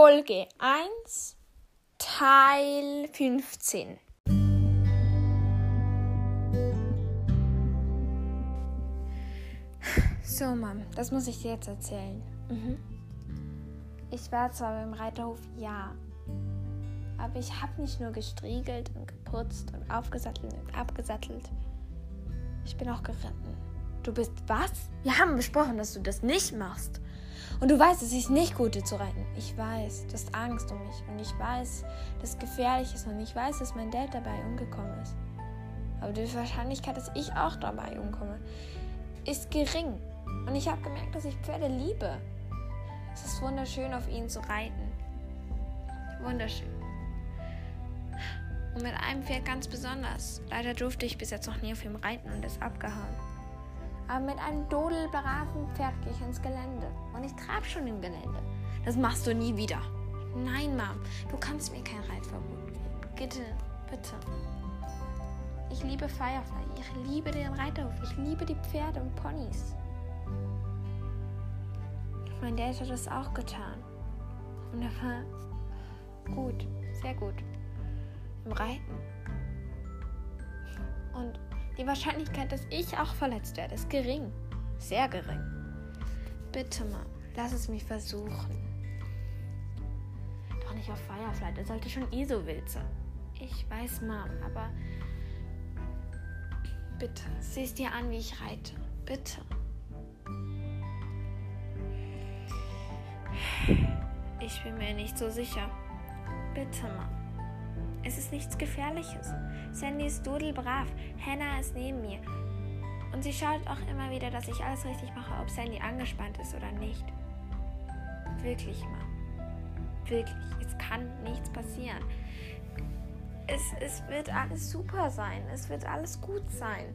Folge 1, Teil 15. So, Mom, das muss ich dir jetzt erzählen. Mhm. Ich war zwar beim Reiterhof, ja, aber ich habe nicht nur gestriegelt und geputzt und aufgesattelt und abgesattelt. Ich bin auch geritten. Du bist was? Wir haben besprochen, dass du das nicht machst. Und du weißt, es ist nicht gut, dir zu reiten. Ich weiß, du hast Angst um mich. Und ich weiß, dass es gefährlich ist. Und ich weiß, dass mein Dad dabei umgekommen ist. Aber die Wahrscheinlichkeit, dass ich auch dabei umkomme, ist gering. Und ich habe gemerkt, dass ich Pferde liebe. Es ist wunderschön, auf ihnen zu reiten. Wunderschön. Und mit einem Pferd ganz besonders. Leider durfte ich bis jetzt noch nie auf ihm reiten und ist abgehauen. Aber mit einem dodelbraven Pferd gehe ich ins Gelände. Und ich trab schon im Gelände. Das machst du nie wieder. Nein, Mom, du kannst mir kein Reitverbot geben. Bitte, bitte. Ich liebe Firefly. Ich liebe den Reiterhof. Ich liebe die Pferde und Ponys. Mein Dad hat das auch getan. Und er war gut, sehr gut im Reiten. Und die Wahrscheinlichkeit, dass ich auch verletzt werde, ist gering. Sehr gering. Bitte mal, lass es mich versuchen. Doch nicht auf Firefly, der sollte schon eh so wild sein. Ich weiß, Mom, aber bitte, sieh es dir an, wie ich reite. Bitte. Ich bin mir nicht so sicher. Bitte, Mom. Es ist nichts Gefährliches. Sandy ist dudelbrav. Hannah ist neben mir. Und sie schaut auch immer wieder, dass ich alles richtig mache, ob Sandy angespannt ist oder nicht. Wirklich, Mom. Wirklich. Es kann nichts passieren. Es, es wird alles super sein. Es wird alles gut sein.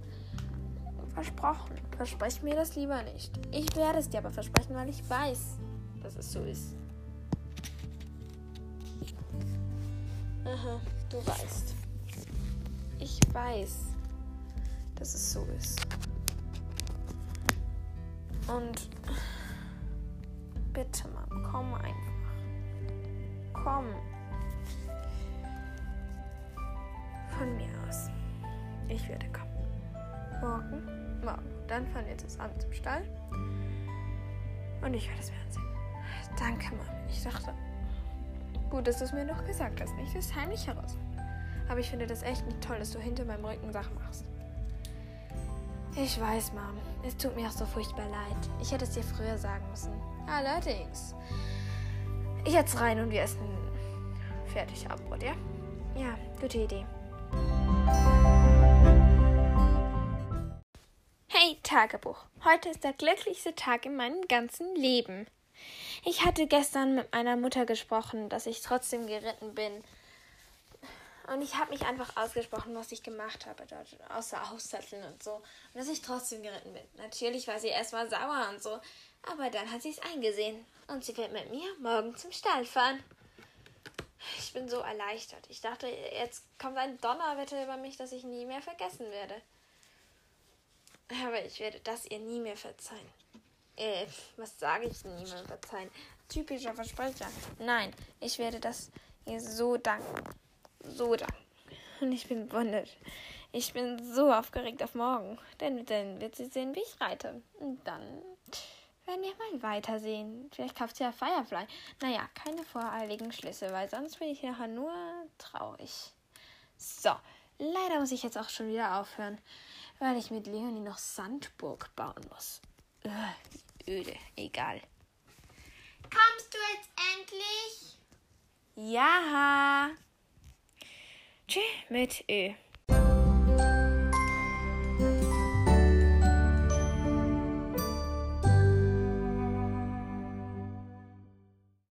Versprochen. Versprech mir das lieber nicht. Ich werde es dir aber versprechen, weil ich weiß, dass es so ist. Aha, du weißt. Ich weiß, dass es so ist. Und bitte, Mann, komm einfach. Komm. Von mir aus. Ich werde kommen. Morgen? Morgen. Dann fahren wir zusammen zum Stall. Und ich werde es mir ansehen. Danke, Mann. Ich dachte, Gut, dass du es mir noch gesagt hast, nicht? Das ist heimlich heraus. Aber ich finde das echt nicht toll, dass du hinter meinem Rücken Sachen machst. Ich weiß, Mom. Es tut mir auch so furchtbar leid. Ich hätte es dir früher sagen müssen. Allerdings. Jetzt rein und wir essen fertig Abbrot, ja? Ja, gute Idee. Hey, Tagebuch. Heute ist der glücklichste Tag in meinem ganzen Leben. Ich hatte gestern mit meiner Mutter gesprochen, dass ich trotzdem geritten bin. Und ich habe mich einfach ausgesprochen, was ich gemacht habe dort, außer Aussatteln und so. Und dass ich trotzdem geritten bin. Natürlich war sie erstmal sauer und so, aber dann hat sie es eingesehen. Und sie wird mit mir morgen zum Stall fahren. Ich bin so erleichtert. Ich dachte, jetzt kommt ein Donnerwetter über mich, das ich nie mehr vergessen werde. Aber ich werde das ihr nie mehr verzeihen. Äh, was sage ich denn niemandem verzeihen? Typischer Versprecher. Nein, ich werde das ihr so danken. So danken. Und ich bin wundert. Ich bin so aufgeregt auf morgen. Denn dann wird sie sehen, wie ich reite. Und dann werden wir mal weitersehen. Vielleicht kauft sie ja Firefly. Naja, keine voreiligen Schlüsse, weil sonst bin ich nachher nur traurig. So, leider muss ich jetzt auch schon wieder aufhören, weil ich mit Leonie noch Sandburg bauen muss. Öde, egal. Kommst du jetzt endlich? Ja. Tschüss mit Ö.